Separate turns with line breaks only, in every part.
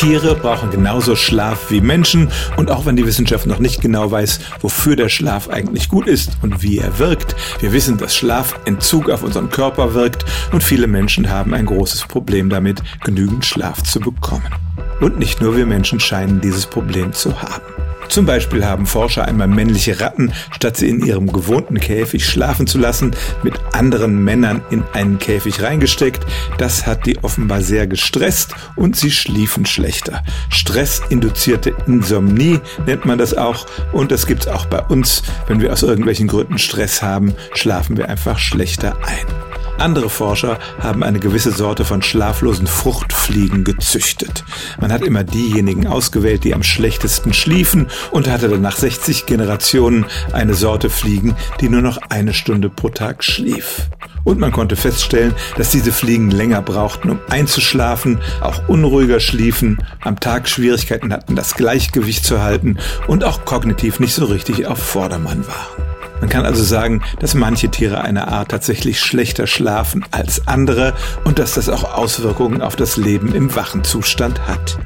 Tiere brauchen genauso Schlaf wie Menschen und auch wenn die Wissenschaft noch nicht genau weiß, wofür der Schlaf eigentlich gut ist und wie er wirkt, wir wissen, dass Schlafentzug auf unseren Körper wirkt und viele Menschen haben ein großes Problem damit, genügend Schlaf zu bekommen. Und nicht nur wir Menschen scheinen dieses Problem zu haben. Zum Beispiel haben Forscher einmal männliche Ratten, statt sie in ihrem gewohnten Käfig schlafen zu lassen, mit anderen Männern in einen Käfig reingesteckt. Das hat die offenbar sehr gestresst und sie schliefen schlechter. Stressinduzierte Insomnie nennt man das auch und das gibt's auch bei uns. Wenn wir aus irgendwelchen Gründen Stress haben, schlafen wir einfach schlechter ein. Andere Forscher haben eine gewisse Sorte von schlaflosen Fruchtfliegen gezüchtet. Man hat immer diejenigen ausgewählt, die am schlechtesten schliefen und hatte dann nach 60 Generationen eine Sorte Fliegen, die nur noch eine Stunde pro Tag schlief. Und man konnte feststellen, dass diese Fliegen länger brauchten, um einzuschlafen, auch unruhiger schliefen, am Tag Schwierigkeiten hatten, das Gleichgewicht zu halten und auch kognitiv nicht so richtig auf Vordermann waren. Man kann also sagen, dass manche Tiere einer Art tatsächlich schlechter schlafen als andere und dass das auch Auswirkungen auf das Leben im wachen Zustand hat.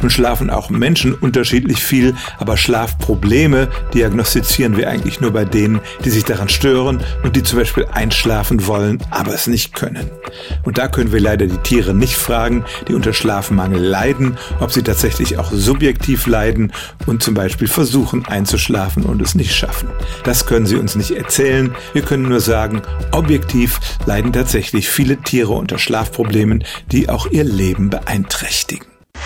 Nun schlafen auch Menschen unterschiedlich viel, aber Schlafprobleme diagnostizieren wir eigentlich nur bei denen, die sich daran stören und die zum Beispiel einschlafen wollen, aber es nicht können. Und da können wir leider die Tiere nicht fragen, die unter Schlafmangel leiden, ob sie tatsächlich auch subjektiv leiden und zum Beispiel versuchen einzuschlafen und es nicht schaffen. Das können sie uns nicht erzählen. Wir können nur sagen, objektiv leiden tatsächlich viele Tiere unter Schlafproblemen, die auch ihr Leben beeinträchtigen.